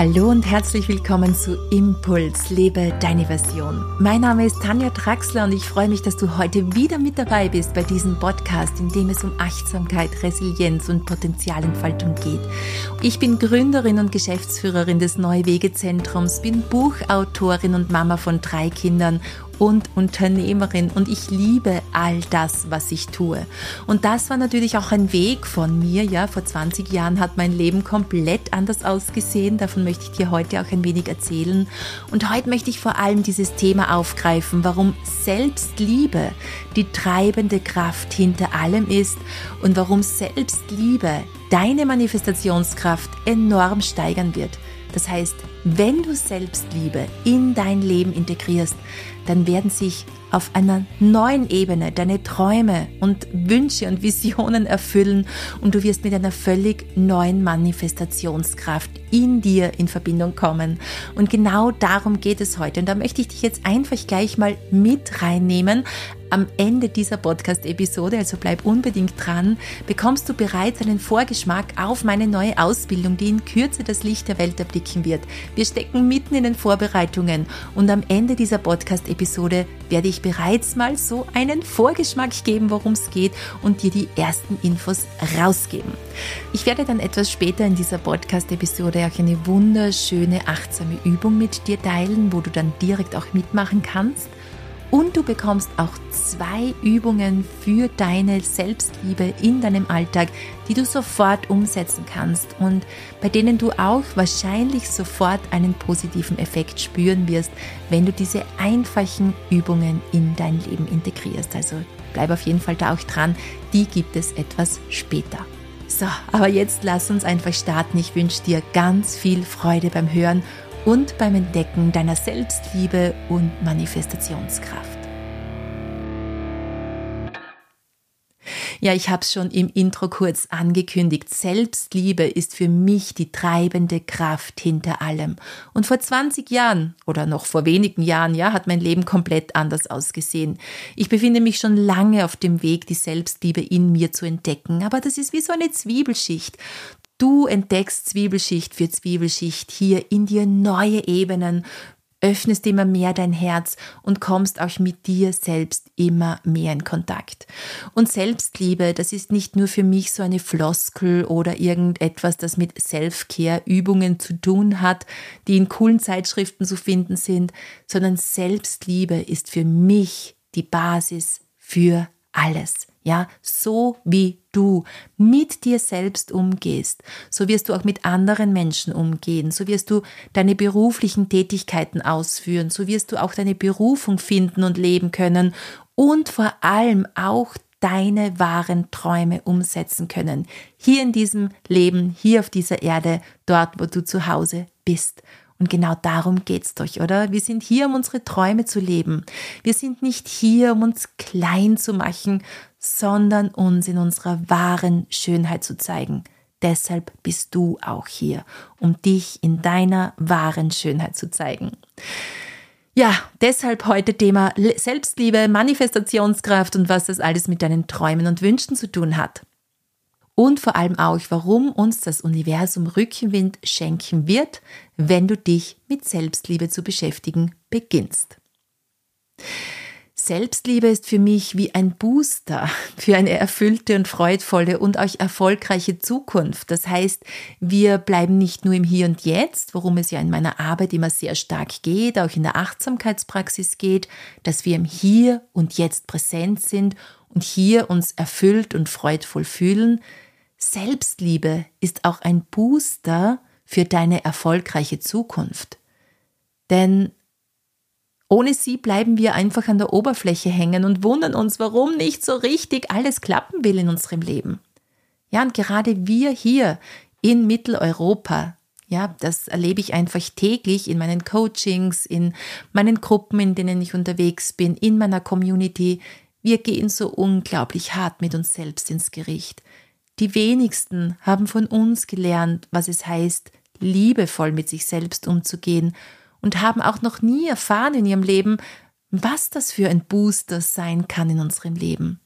Hallo und herzlich willkommen zu Impuls, lebe deine Version. Mein Name ist Tanja Traxler und ich freue mich, dass du heute wieder mit dabei bist bei diesem Podcast, in dem es um Achtsamkeit, Resilienz und Potenzialentfaltung geht. Ich bin Gründerin und Geschäftsführerin des Neuwegezentrums, bin Buchautorin und Mama von drei Kindern und Unternehmerin und ich liebe all das, was ich tue. Und das war natürlich auch ein Weg von mir, ja, vor 20 Jahren hat mein Leben komplett anders ausgesehen, davon möchte ich dir heute auch ein wenig erzählen. Und heute möchte ich vor allem dieses Thema aufgreifen, warum Selbstliebe die treibende Kraft hinter allem ist und warum Selbstliebe deine Manifestationskraft enorm steigern wird. Das heißt, wenn du Selbstliebe in dein Leben integrierst, dann werden sich auf einer neuen Ebene deine Träume und Wünsche und Visionen erfüllen und du wirst mit einer völlig neuen Manifestationskraft in dir in Verbindung kommen. Und genau darum geht es heute. Und da möchte ich dich jetzt einfach gleich mal mit reinnehmen. Am Ende dieser Podcast-Episode, also bleib unbedingt dran, bekommst du bereits einen Vorgeschmack auf meine neue Ausbildung, die in Kürze das Licht der Welt erblicken wird. Wir stecken mitten in den Vorbereitungen und am Ende dieser Podcast-Episode werde ich bereits mal so einen Vorgeschmack geben, worum es geht und dir die ersten Infos rausgeben. Ich werde dann etwas später in dieser Podcast-Episode auch eine wunderschöne achtsame Übung mit dir teilen, wo du dann direkt auch mitmachen kannst. Und du bekommst auch zwei Übungen für deine Selbstliebe in deinem Alltag, die du sofort umsetzen kannst und bei denen du auch wahrscheinlich sofort einen positiven Effekt spüren wirst, wenn du diese einfachen Übungen in dein Leben integrierst. Also bleib auf jeden Fall da auch dran, die gibt es etwas später. So, aber jetzt lass uns einfach starten. Ich wünsche dir ganz viel Freude beim Hören und beim Entdecken deiner Selbstliebe und Manifestationskraft. Ja, ich habe es schon im Intro kurz angekündigt. Selbstliebe ist für mich die treibende Kraft hinter allem. Und vor 20 Jahren oder noch vor wenigen Jahren, ja, hat mein Leben komplett anders ausgesehen. Ich befinde mich schon lange auf dem Weg, die Selbstliebe in mir zu entdecken. Aber das ist wie so eine Zwiebelschicht. Du entdeckst Zwiebelschicht für Zwiebelschicht hier in dir neue Ebenen, öffnest immer mehr dein Herz und kommst auch mit dir selbst immer mehr in Kontakt. Und Selbstliebe, das ist nicht nur für mich so eine Floskel oder irgendetwas, das mit Self-Care-Übungen zu tun hat, die in coolen Zeitschriften zu finden sind, sondern Selbstliebe ist für mich die Basis für alles. Ja, so wie du mit dir selbst umgehst, so wirst du auch mit anderen Menschen umgehen, so wirst du deine beruflichen Tätigkeiten ausführen, so wirst du auch deine Berufung finden und leben können und vor allem auch deine wahren Träume umsetzen können. Hier in diesem Leben, hier auf dieser Erde, dort, wo du zu Hause bist. Und genau darum geht's doch, oder? Wir sind hier, um unsere Träume zu leben. Wir sind nicht hier, um uns klein zu machen, sondern uns in unserer wahren Schönheit zu zeigen. Deshalb bist du auch hier, um dich in deiner wahren Schönheit zu zeigen. Ja, deshalb heute Thema Selbstliebe, Manifestationskraft und was das alles mit deinen Träumen und Wünschen zu tun hat und vor allem auch, warum uns das Universum Rückenwind schenken wird, wenn du dich mit Selbstliebe zu beschäftigen beginnst. Selbstliebe ist für mich wie ein Booster für eine erfüllte und freudvolle und auch erfolgreiche Zukunft. Das heißt, wir bleiben nicht nur im Hier und Jetzt, worum es ja in meiner Arbeit immer sehr stark geht, auch in der Achtsamkeitspraxis geht, dass wir im Hier und Jetzt präsent sind und hier uns erfüllt und freudvoll fühlen, Selbstliebe ist auch ein Booster für deine erfolgreiche Zukunft. Denn ohne sie bleiben wir einfach an der Oberfläche hängen und wundern uns, warum nicht so richtig alles klappen will in unserem Leben. Ja, und gerade wir hier in Mitteleuropa, ja, das erlebe ich einfach täglich in meinen Coachings, in meinen Gruppen, in denen ich unterwegs bin, in meiner Community. Wir gehen so unglaublich hart mit uns selbst ins Gericht. Die wenigsten haben von uns gelernt, was es heißt, liebevoll mit sich selbst umzugehen und haben auch noch nie erfahren in ihrem Leben, was das für ein Booster sein kann in unserem Leben.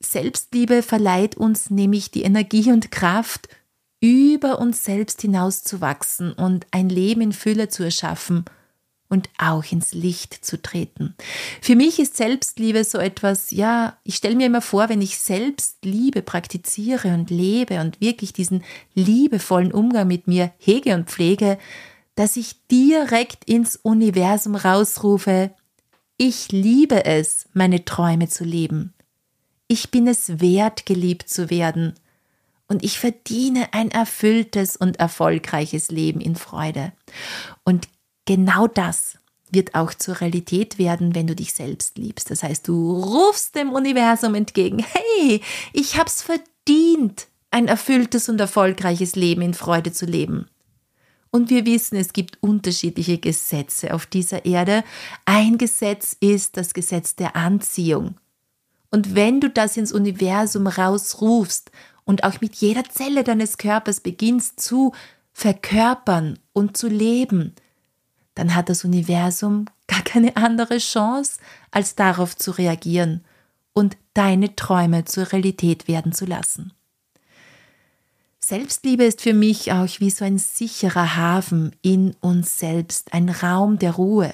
Selbstliebe verleiht uns nämlich die Energie und Kraft, über uns selbst hinauszuwachsen und ein Leben in Fülle zu erschaffen und auch ins Licht zu treten. Für mich ist Selbstliebe so etwas, ja, ich stelle mir immer vor, wenn ich Selbstliebe praktiziere und lebe und wirklich diesen liebevollen Umgang mit mir hege und pflege, dass ich direkt ins Universum rausrufe, ich liebe es, meine Träume zu leben. Ich bin es wert, geliebt zu werden. Und ich verdiene ein erfülltes und erfolgreiches Leben in Freude. Und genau das wird auch zur Realität werden, wenn du dich selbst liebst. Das heißt, du rufst dem Universum entgegen, hey, ich hab's verdient, ein erfülltes und erfolgreiches Leben in Freude zu leben. Und wir wissen, es gibt unterschiedliche Gesetze auf dieser Erde. Ein Gesetz ist das Gesetz der Anziehung. Und wenn du das ins Universum rausrufst und auch mit jeder Zelle deines Körpers beginnst zu verkörpern und zu leben, dann hat das Universum gar keine andere Chance, als darauf zu reagieren und deine Träume zur Realität werden zu lassen. Selbstliebe ist für mich auch wie so ein sicherer Hafen in uns selbst, ein Raum der Ruhe,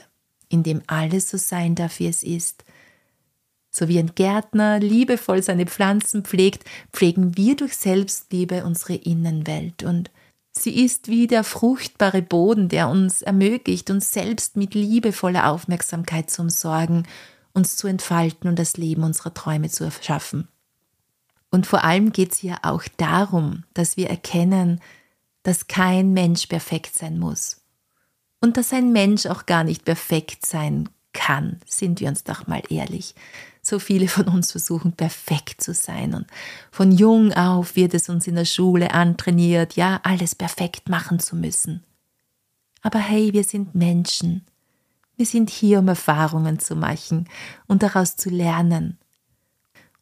in dem alles so sein darf, wie es ist. So wie ein Gärtner liebevoll seine Pflanzen pflegt, pflegen wir durch Selbstliebe unsere Innenwelt und sie ist wie der fruchtbare Boden, der uns ermöglicht, uns selbst mit liebevoller Aufmerksamkeit zu umsorgen, uns zu entfalten und das Leben unserer Träume zu erschaffen. Und vor allem geht es hier auch darum, dass wir erkennen, dass kein Mensch perfekt sein muss. Und dass ein Mensch auch gar nicht perfekt sein kann, sind wir uns doch mal ehrlich. So viele von uns versuchen perfekt zu sein und von jung auf wird es uns in der Schule antrainiert, ja, alles perfekt machen zu müssen. Aber hey, wir sind Menschen. Wir sind hier, um Erfahrungen zu machen und daraus zu lernen.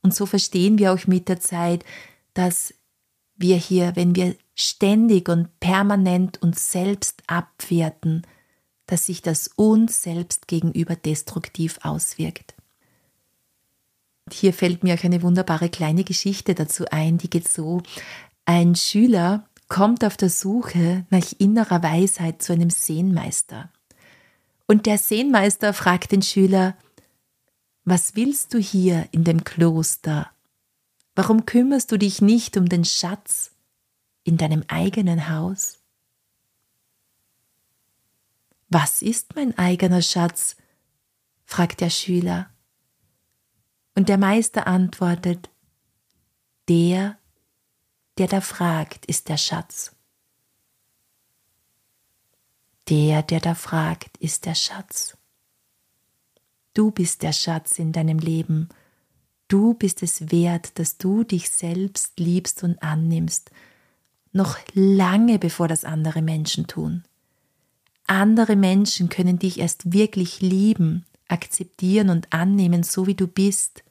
Und so verstehen wir auch mit der Zeit, dass wir hier, wenn wir ständig und permanent uns selbst abwerten, dass sich das uns selbst gegenüber destruktiv auswirkt. Und hier fällt mir auch eine wunderbare kleine Geschichte dazu ein, die geht so. Ein Schüler kommt auf der Suche nach innerer Weisheit zu einem Sehenmeister. Und der Sehenmeister fragt den Schüler, was willst du hier in dem Kloster? Warum kümmerst du dich nicht um den Schatz in deinem eigenen Haus? Was ist mein eigener Schatz? fragt der Schüler. Und der Meister antwortet, der, der da fragt, ist der Schatz. Der, der da fragt, ist der Schatz. Du bist der Schatz in deinem Leben. Du bist es wert, dass du dich selbst liebst und annimmst, noch lange bevor das andere Menschen tun. Andere Menschen können dich erst wirklich lieben, akzeptieren und annehmen, so wie du bist,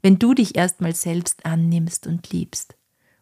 wenn du dich erstmal selbst annimmst und liebst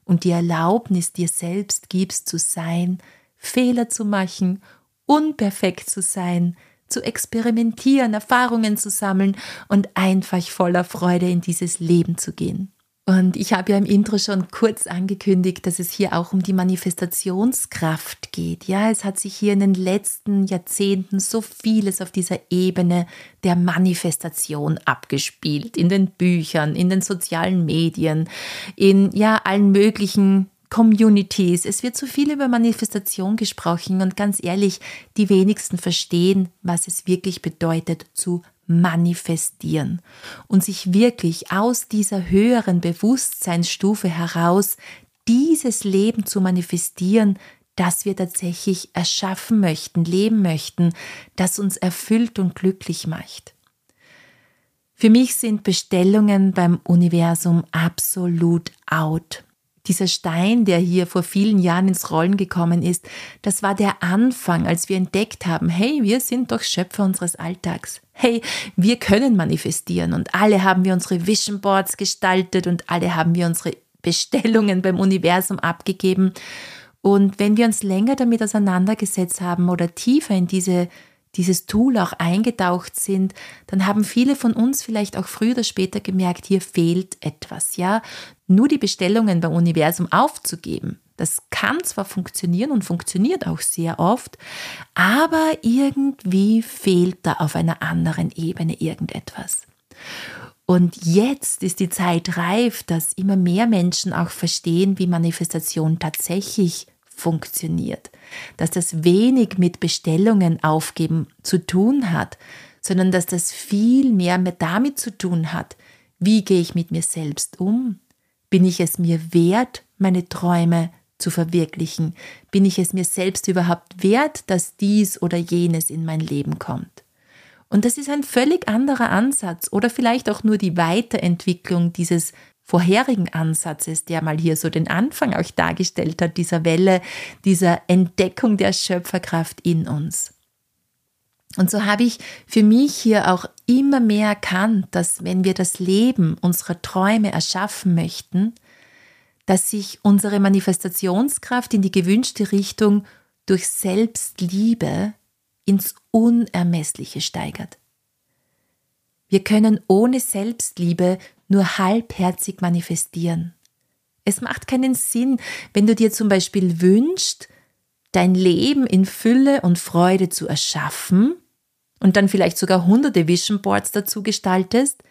und die Erlaubnis dir selbst gibst zu sein, Fehler zu machen, unperfekt zu sein, zu experimentieren, Erfahrungen zu sammeln und einfach voller Freude in dieses Leben zu gehen. Und ich habe ja im Intro schon kurz angekündigt, dass es hier auch um die Manifestationskraft geht. Ja, es hat sich hier in den letzten Jahrzehnten so vieles auf dieser Ebene der Manifestation abgespielt. In den Büchern, in den sozialen Medien, in ja allen möglichen Communities. Es wird so viel über Manifestation gesprochen und ganz ehrlich, die wenigsten verstehen, was es wirklich bedeutet zu manifestieren und sich wirklich aus dieser höheren Bewusstseinsstufe heraus dieses Leben zu manifestieren, das wir tatsächlich erschaffen möchten, leben möchten, das uns erfüllt und glücklich macht. Für mich sind Bestellungen beim Universum absolut out. Dieser Stein, der hier vor vielen Jahren ins Rollen gekommen ist, das war der Anfang, als wir entdeckt haben, hey, wir sind doch Schöpfer unseres Alltags. Hey, wir können manifestieren und alle haben wir unsere Vision Boards gestaltet und alle haben wir unsere Bestellungen beim Universum abgegeben. Und wenn wir uns länger damit auseinandergesetzt haben oder tiefer in diese dieses Tool auch eingetaucht sind, dann haben viele von uns vielleicht auch früher oder später gemerkt, hier fehlt etwas, ja. Nur die Bestellungen beim Universum aufzugeben, Das kann zwar funktionieren und funktioniert auch sehr oft, aber irgendwie fehlt da auf einer anderen Ebene irgendetwas. Und jetzt ist die Zeit reif, dass immer mehr Menschen auch verstehen, wie Manifestation tatsächlich funktioniert. Dass das wenig mit Bestellungen aufgeben zu tun hat, sondern dass das viel mehr damit zu tun hat, wie gehe ich mit mir selbst um? Bin ich es mir wert, meine Träume zu verwirklichen? Bin ich es mir selbst überhaupt wert, dass dies oder jenes in mein Leben kommt? Und das ist ein völlig anderer Ansatz oder vielleicht auch nur die Weiterentwicklung dieses vorherigen Ansatzes, der mal hier so den Anfang auch dargestellt hat, dieser Welle, dieser Entdeckung der Schöpferkraft in uns. Und so habe ich für mich hier auch immer mehr erkannt, dass wenn wir das Leben unserer Träume erschaffen möchten, dass sich unsere Manifestationskraft in die gewünschte Richtung durch Selbstliebe ins Unermessliche steigert. Wir können ohne Selbstliebe nur halbherzig manifestieren. Es macht keinen Sinn, wenn du dir zum Beispiel wünschst, dein Leben in Fülle und Freude zu erschaffen und dann vielleicht sogar hunderte Vision Boards dazu gestaltest,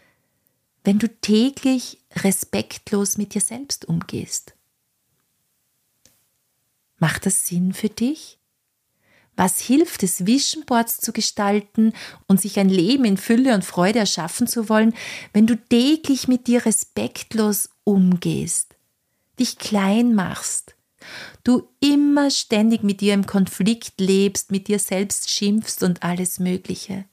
wenn du täglich respektlos mit dir selbst umgehst. Macht das Sinn für dich? Was hilft es, Vision zu gestalten und sich ein Leben in Fülle und Freude erschaffen zu wollen, wenn du täglich mit dir respektlos umgehst, dich klein machst, du immer ständig mit dir im Konflikt lebst, mit dir selbst schimpfst und alles Mögliche?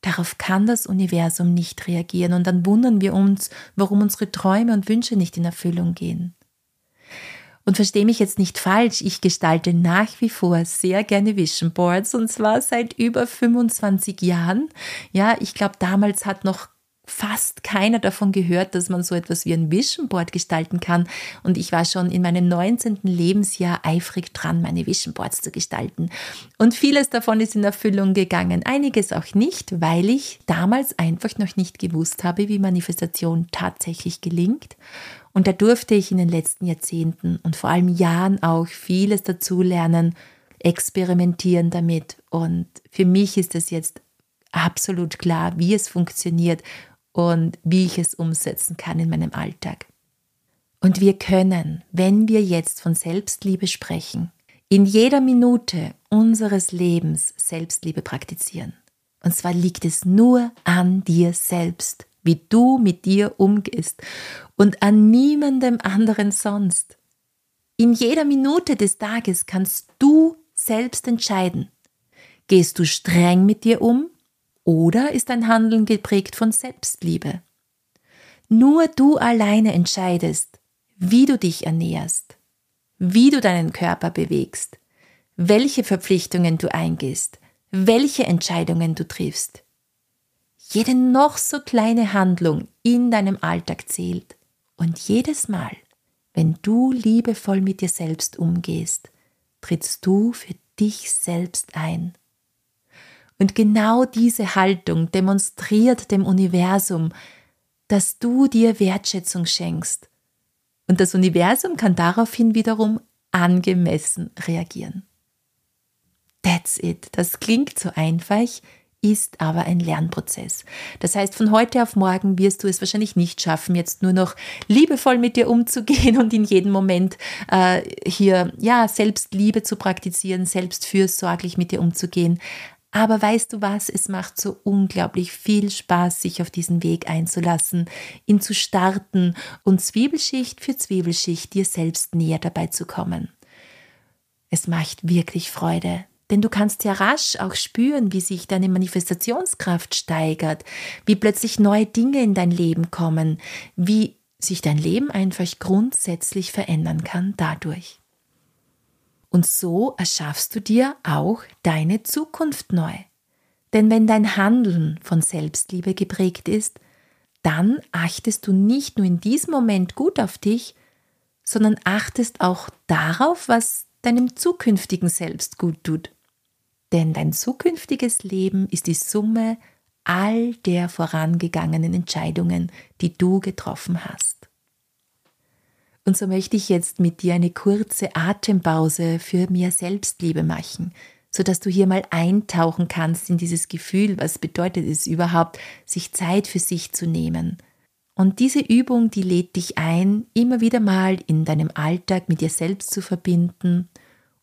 Darauf kann das Universum nicht reagieren und dann wundern wir uns, warum unsere Träume und Wünsche nicht in Erfüllung gehen. Und verstehe mich jetzt nicht falsch, ich gestalte nach wie vor sehr gerne Vision Boards und zwar seit über 25 Jahren. Ja, ich glaube, damals hat noch fast keiner davon gehört, dass man so etwas wie ein Vision Board gestalten kann. Und ich war schon in meinem 19. Lebensjahr eifrig dran, meine Vision Boards zu gestalten. Und vieles davon ist in Erfüllung gegangen, einiges auch nicht, weil ich damals einfach noch nicht gewusst habe, wie Manifestation tatsächlich gelingt. Und da durfte ich in den letzten Jahrzehnten und vor allem Jahren auch vieles dazulernen, experimentieren damit. Und für mich ist es jetzt absolut klar, wie es funktioniert und wie ich es umsetzen kann in meinem Alltag. Und wir können, wenn wir jetzt von Selbstliebe sprechen, in jeder Minute unseres Lebens Selbstliebe praktizieren. Und zwar liegt es nur an dir selbst wie du mit dir umgehst und an niemandem anderen sonst. In jeder Minute des Tages kannst du selbst entscheiden. Gehst du streng mit dir um oder ist dein Handeln geprägt von Selbstliebe? Nur du alleine entscheidest, wie du dich ernährst, wie du deinen Körper bewegst, welche Verpflichtungen du eingehst, welche Entscheidungen du triffst. Jede noch so kleine Handlung in deinem Alltag zählt. Und jedes Mal, wenn du liebevoll mit dir selbst umgehst, trittst du für dich selbst ein. Und genau diese Haltung demonstriert dem Universum, dass du dir Wertschätzung schenkst. Und das Universum kann daraufhin wiederum angemessen reagieren. That's it. Das klingt so einfach, ist aber ein Lernprozess. Das heißt, von heute auf morgen wirst du es wahrscheinlich nicht schaffen, jetzt nur noch liebevoll mit dir umzugehen und in jedem Moment äh, hier ja Selbstliebe zu praktizieren, selbstfürsorglich mit dir umzugehen. Aber weißt du was, es macht so unglaublich viel Spaß, sich auf diesen Weg einzulassen, ihn zu starten und Zwiebelschicht für Zwiebelschicht dir selbst näher dabei zu kommen. Es macht wirklich Freude, denn du kannst ja rasch auch spüren, wie sich deine Manifestationskraft steigert, wie plötzlich neue Dinge in dein Leben kommen, wie sich dein Leben einfach grundsätzlich verändern kann dadurch. Und so erschaffst du dir auch deine Zukunft neu. Denn wenn dein Handeln von Selbstliebe geprägt ist, dann achtest du nicht nur in diesem Moment gut auf dich, sondern achtest auch darauf, was deinem zukünftigen Selbst gut tut. Denn dein zukünftiges Leben ist die Summe all der vorangegangenen Entscheidungen, die du getroffen hast. Und so möchte ich jetzt mit dir eine kurze Atempause für mehr Selbstliebe machen, sodass du hier mal eintauchen kannst in dieses Gefühl, was bedeutet es überhaupt, sich Zeit für sich zu nehmen. Und diese Übung, die lädt dich ein, immer wieder mal in deinem Alltag mit dir selbst zu verbinden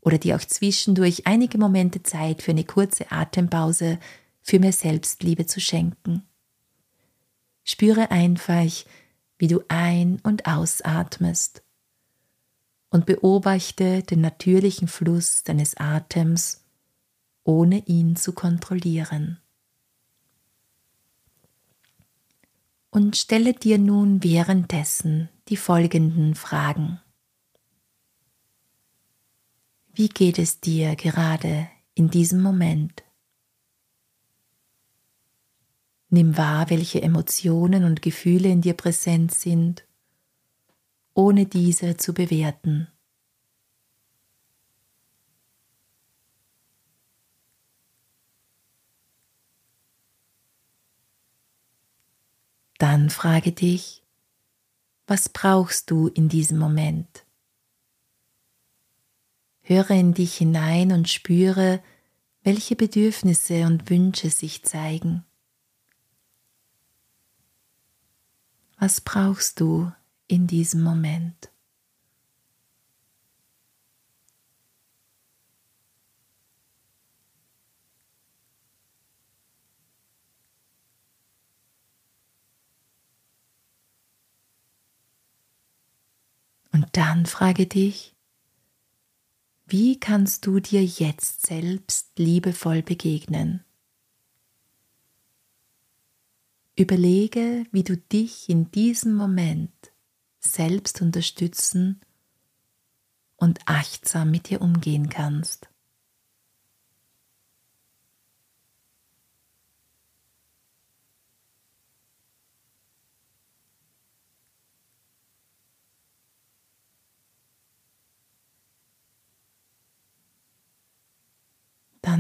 oder dir auch zwischendurch einige Momente Zeit für eine kurze Atempause für mehr Selbstliebe zu schenken. Spüre einfach, wie du ein- und ausatmest und beobachte den natürlichen Fluss deines Atems, ohne ihn zu kontrollieren. Und stelle dir nun währenddessen die folgenden Fragen. Wie geht es dir gerade in diesem Moment? Nimm wahr, welche Emotionen und Gefühle in dir präsent sind, ohne diese zu bewerten. Dann frage dich, was brauchst du in diesem Moment? Höre in dich hinein und spüre, welche Bedürfnisse und Wünsche sich zeigen. Was brauchst du in diesem Moment? Und dann frage dich, wie kannst du dir jetzt selbst liebevoll begegnen? Überlege, wie du dich in diesem Moment selbst unterstützen und achtsam mit dir umgehen kannst.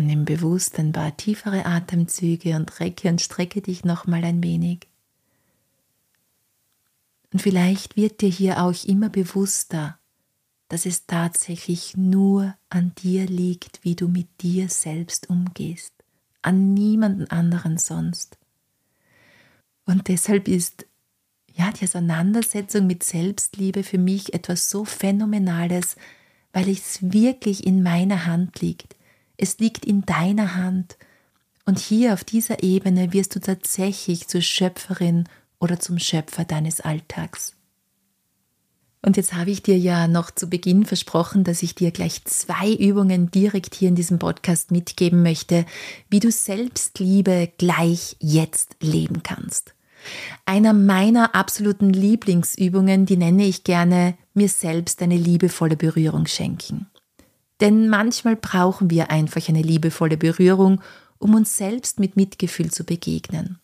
Dann nimm bewusst ein paar tiefere Atemzüge und recke und strecke dich nochmal ein wenig. Und vielleicht wird dir hier auch immer bewusster, dass es tatsächlich nur an dir liegt, wie du mit dir selbst umgehst, an niemanden anderen sonst. Und deshalb ist ja die Auseinandersetzung mit Selbstliebe für mich etwas so Phänomenales, weil es wirklich in meiner Hand liegt. Es liegt in deiner Hand. Und hier auf dieser Ebene wirst du tatsächlich zur Schöpferin oder zum Schöpfer deines Alltags. Und jetzt habe ich dir ja noch zu Beginn versprochen, dass ich dir gleich zwei Übungen direkt hier in diesem Podcast mitgeben möchte, wie du Selbstliebe gleich jetzt leben kannst. Einer meiner absoluten Lieblingsübungen, die nenne ich gerne mir selbst eine liebevolle Berührung schenken. Denn manchmal brauchen wir einfach eine liebevolle Berührung, um uns selbst mit Mitgefühl zu begegnen.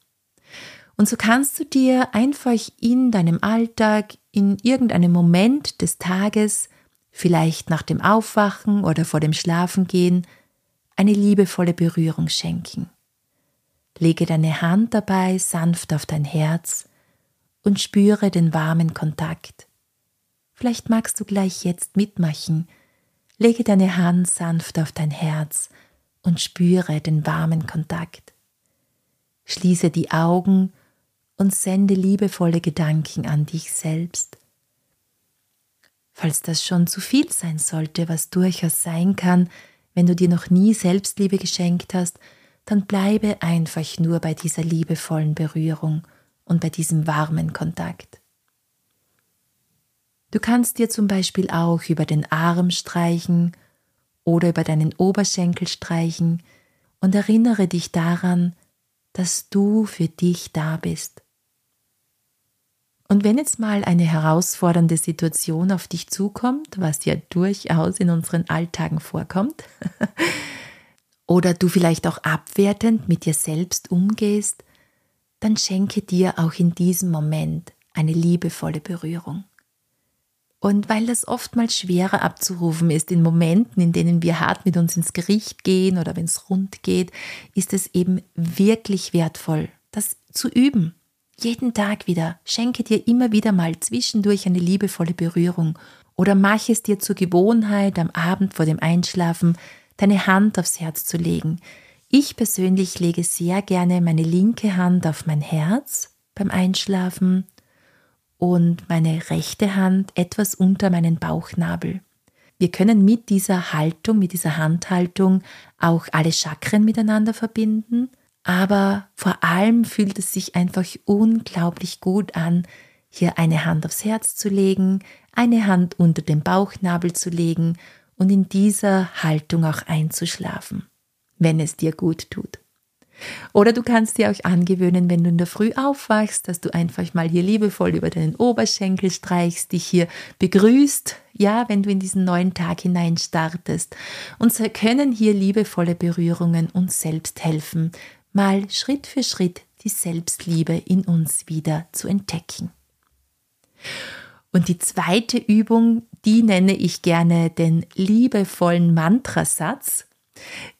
Und so kannst du dir einfach in deinem Alltag, in irgendeinem Moment des Tages, vielleicht nach dem Aufwachen oder vor dem Schlafengehen, eine liebevolle Berührung schenken. Lege deine Hand dabei sanft auf dein Herz und spüre den warmen Kontakt. Vielleicht magst du gleich jetzt mitmachen, Lege deine Hand sanft auf dein Herz und spüre den warmen Kontakt. Schließe die Augen und sende liebevolle Gedanken an dich selbst. Falls das schon zu viel sein sollte, was durchaus sein kann, wenn du dir noch nie Selbstliebe geschenkt hast, dann bleibe einfach nur bei dieser liebevollen Berührung und bei diesem warmen Kontakt. Du kannst dir zum Beispiel auch über den Arm streichen oder über deinen Oberschenkel streichen und erinnere dich daran, dass du für dich da bist. Und wenn jetzt mal eine herausfordernde Situation auf dich zukommt, was ja durchaus in unseren Alltagen vorkommt, oder du vielleicht auch abwertend mit dir selbst umgehst, dann schenke dir auch in diesem Moment eine liebevolle Berührung. Und weil das oftmals schwerer abzurufen ist in Momenten, in denen wir hart mit uns ins Gericht gehen oder wenn es rund geht, ist es eben wirklich wertvoll, das zu üben. Jeden Tag wieder. Schenke dir immer wieder mal zwischendurch eine liebevolle Berührung oder mach es dir zur Gewohnheit, am Abend vor dem Einschlafen deine Hand aufs Herz zu legen. Ich persönlich lege sehr gerne meine linke Hand auf mein Herz beim Einschlafen und meine rechte Hand etwas unter meinen Bauchnabel. Wir können mit dieser Haltung, mit dieser Handhaltung auch alle Chakren miteinander verbinden, aber vor allem fühlt es sich einfach unglaublich gut an, hier eine Hand aufs Herz zu legen, eine Hand unter den Bauchnabel zu legen und in dieser Haltung auch einzuschlafen, wenn es dir gut tut. Oder du kannst dir auch angewöhnen, wenn du in der Früh aufwachst, dass du einfach mal hier liebevoll über deinen Oberschenkel streichst, dich hier begrüßt, ja, wenn du in diesen neuen Tag hinein startest. Und so können hier liebevolle Berührungen uns selbst helfen, mal Schritt für Schritt die Selbstliebe in uns wieder zu entdecken. Und die zweite Übung, die nenne ich gerne den liebevollen Mantrasatz,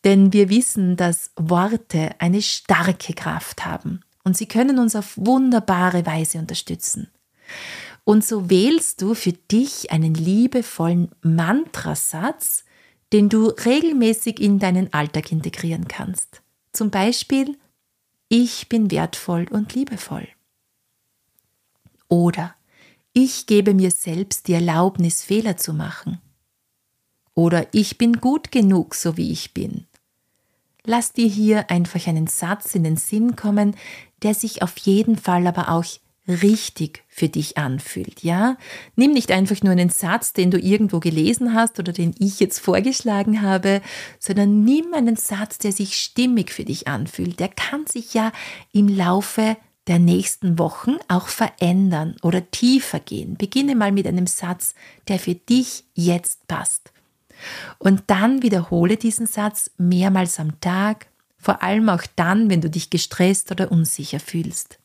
denn wir wissen, dass Worte eine starke Kraft haben und sie können uns auf wunderbare Weise unterstützen. Und so wählst du für dich einen liebevollen Mantrasatz, den du regelmäßig in deinen Alltag integrieren kannst. Zum Beispiel, ich bin wertvoll und liebevoll. Oder ich gebe mir selbst die Erlaubnis, Fehler zu machen. Oder ich bin gut genug, so wie ich bin. Lass dir hier einfach einen Satz in den Sinn kommen, der sich auf jeden Fall aber auch richtig für dich anfühlt, ja? Nimm nicht einfach nur einen Satz, den du irgendwo gelesen hast oder den ich jetzt vorgeschlagen habe, sondern nimm einen Satz, der sich stimmig für dich anfühlt. Der kann sich ja im Laufe der nächsten Wochen auch verändern oder tiefer gehen. Beginne mal mit einem Satz, der für dich jetzt passt. Und dann wiederhole diesen Satz mehrmals am Tag, vor allem auch dann, wenn du dich gestresst oder unsicher fühlst.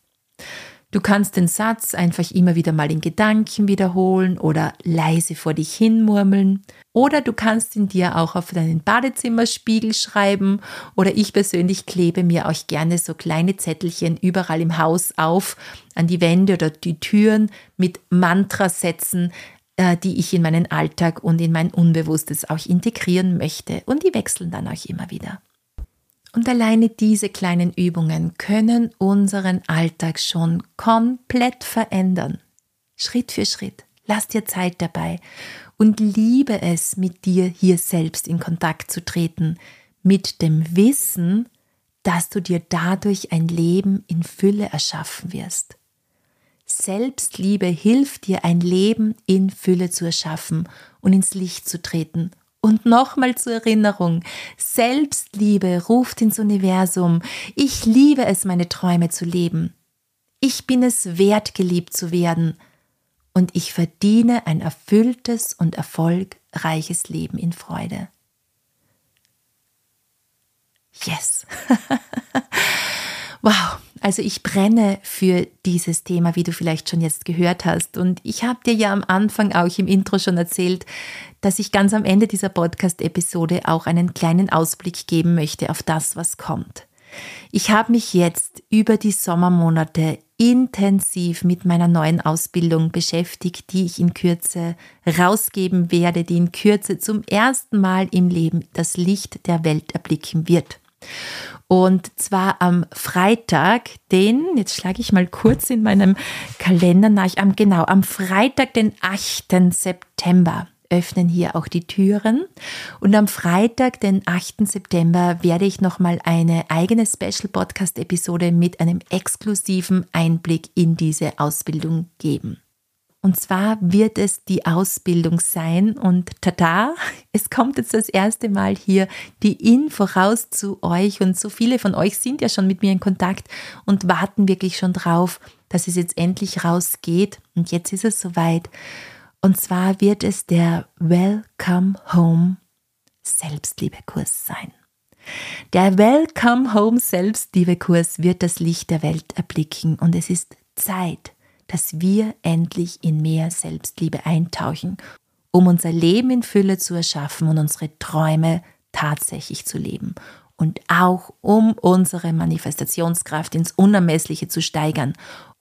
Du kannst den Satz einfach immer wieder mal in Gedanken wiederholen oder leise vor dich hinmurmeln. Oder du kannst ihn dir auch auf deinen Badezimmerspiegel schreiben. Oder ich persönlich klebe mir auch gerne so kleine Zettelchen überall im Haus auf, an die Wände oder die Türen mit Mantrasätzen, die ich in meinen Alltag und in mein Unbewusstes auch integrieren möchte. Und die wechseln dann auch immer wieder. Und alleine diese kleinen Übungen können unseren Alltag schon komplett verändern. Schritt für Schritt. Lass dir Zeit dabei und liebe es, mit dir hier selbst in Kontakt zu treten, mit dem Wissen, dass du dir dadurch ein Leben in Fülle erschaffen wirst. Selbstliebe hilft dir, ein Leben in Fülle zu erschaffen und ins Licht zu treten und nochmal zur Erinnerung, Selbstliebe ruft ins Universum. Ich liebe es, meine Träume zu leben. Ich bin es wert, geliebt zu werden. Und ich verdiene ein erfülltes und erfolgreiches Leben in Freude. Yes. wow. Also ich brenne für dieses Thema, wie du vielleicht schon jetzt gehört hast. Und ich habe dir ja am Anfang auch im Intro schon erzählt, dass ich ganz am Ende dieser Podcast-Episode auch einen kleinen Ausblick geben möchte auf das, was kommt. Ich habe mich jetzt über die Sommermonate intensiv mit meiner neuen Ausbildung beschäftigt, die ich in Kürze rausgeben werde, die in Kürze zum ersten Mal im Leben das Licht der Welt erblicken wird. Und zwar am Freitag, den, jetzt schlage ich mal kurz in meinem Kalender nach, am, genau, am Freitag, den 8. September öffnen hier auch die Türen. Und am Freitag, den 8. September, werde ich nochmal eine eigene Special Podcast Episode mit einem exklusiven Einblick in diese Ausbildung geben. Und zwar wird es die Ausbildung sein und tada, es kommt jetzt das erste Mal hier die Info raus zu euch und so viele von euch sind ja schon mit mir in Kontakt und warten wirklich schon drauf, dass es jetzt endlich rausgeht und jetzt ist es soweit. Und zwar wird es der Welcome Home Selbstliebekurs sein. Der Welcome Home Selbstliebekurs wird das Licht der Welt erblicken und es ist Zeit, dass wir endlich in mehr Selbstliebe eintauchen, um unser Leben in Fülle zu erschaffen und unsere Träume tatsächlich zu leben und auch um unsere Manifestationskraft ins Unermessliche zu steigern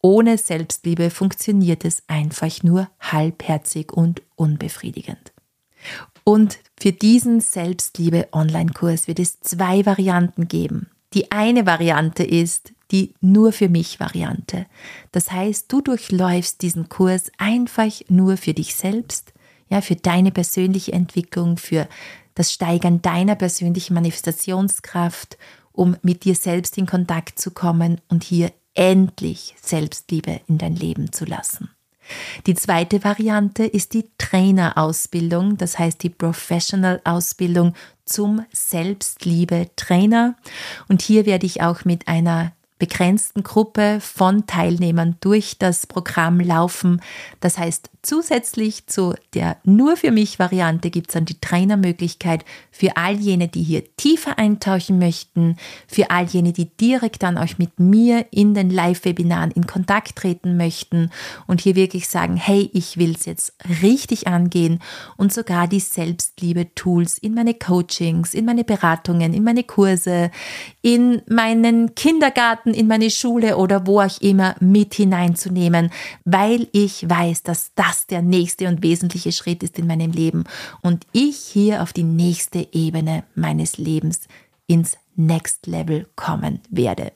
ohne Selbstliebe funktioniert es einfach nur halbherzig und unbefriedigend. Und für diesen Selbstliebe-Online-Kurs wird es zwei Varianten geben. Die eine Variante ist die nur für mich Variante. Das heißt, du durchläufst diesen Kurs einfach nur für dich selbst, ja, für deine persönliche Entwicklung, für das Steigern deiner persönlichen Manifestationskraft, um mit dir selbst in Kontakt zu kommen und hier endlich Selbstliebe in dein Leben zu lassen. Die zweite Variante ist die Trainerausbildung, das heißt die Professional-Ausbildung zum Selbstliebe-Trainer. Und hier werde ich auch mit einer begrenzten Gruppe von Teilnehmern durch das Programm laufen. Das heißt, zusätzlich zu der nur für mich Variante gibt es dann die Trainermöglichkeit für all jene, die hier tiefer eintauchen möchten, für all jene, die direkt dann auch mit mir in den Live-Webinaren in Kontakt treten möchten und hier wirklich sagen, hey, ich will es jetzt richtig angehen und sogar die Selbstliebe-Tools in meine Coachings, in meine Beratungen, in meine Kurse, in meinen Kindergarten, in meine Schule oder wo auch immer mit hineinzunehmen, weil ich weiß, dass das der nächste und wesentliche Schritt ist in meinem Leben und ich hier auf die nächste Ebene meines Lebens ins Next Level kommen werde.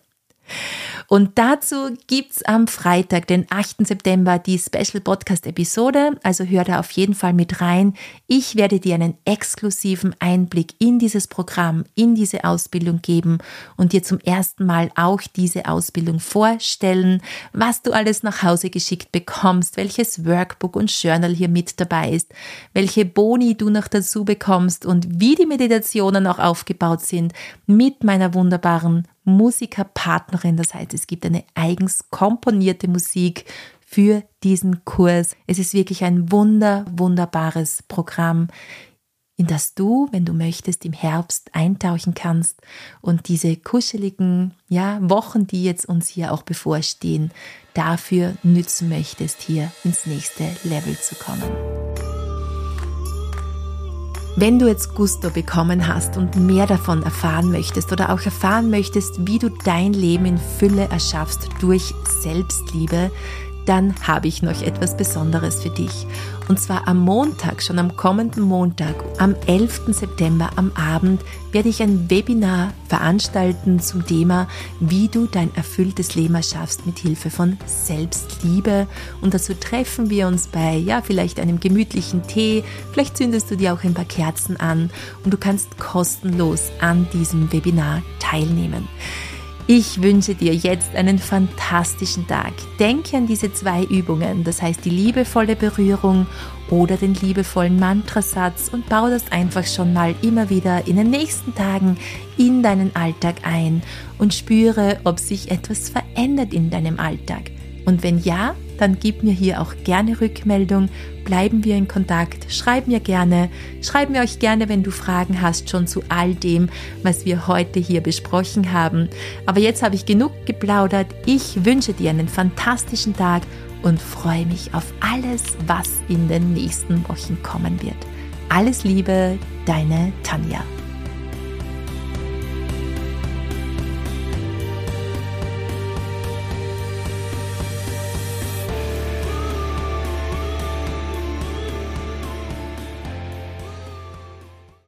Und dazu gibt's am Freitag, den 8. September, die Special Podcast Episode. Also hör da auf jeden Fall mit rein. Ich werde dir einen exklusiven Einblick in dieses Programm, in diese Ausbildung geben und dir zum ersten Mal auch diese Ausbildung vorstellen, was du alles nach Hause geschickt bekommst, welches Workbook und Journal hier mit dabei ist, welche Boni du noch dazu bekommst und wie die Meditationen auch aufgebaut sind mit meiner wunderbaren Musikerpartnerin. Das heißt, es gibt eine eigens komponierte Musik für diesen Kurs. Es ist wirklich ein wunder, wunderbares Programm, in das du, wenn du möchtest, im Herbst eintauchen kannst und diese kuscheligen ja, Wochen, die jetzt uns hier auch bevorstehen, dafür nützen möchtest, hier ins nächste Level zu kommen. Wenn du jetzt Gusto bekommen hast und mehr davon erfahren möchtest oder auch erfahren möchtest, wie du dein Leben in Fülle erschaffst durch Selbstliebe, dann habe ich noch etwas Besonderes für dich. Und zwar am Montag, schon am kommenden Montag, am 11. September am Abend, werde ich ein Webinar veranstalten zum Thema, wie du dein erfülltes Leben erschaffst mit Hilfe von Selbstliebe. Und dazu treffen wir uns bei, ja, vielleicht einem gemütlichen Tee. Vielleicht zündest du dir auch ein paar Kerzen an und du kannst kostenlos an diesem Webinar teilnehmen. Ich wünsche dir jetzt einen fantastischen Tag. Denke an diese zwei Übungen, das heißt die liebevolle Berührung oder den liebevollen Mantrasatz und baue das einfach schon mal immer wieder in den nächsten Tagen in deinen Alltag ein und spüre, ob sich etwas verändert in deinem Alltag. Und wenn ja, dann gib mir hier auch gerne Rückmeldung. Bleiben wir in Kontakt. Schreib mir gerne. Schreib mir euch gerne, wenn du Fragen hast, schon zu all dem, was wir heute hier besprochen haben. Aber jetzt habe ich genug geplaudert. Ich wünsche dir einen fantastischen Tag und freue mich auf alles, was in den nächsten Wochen kommen wird. Alles Liebe, deine Tanja.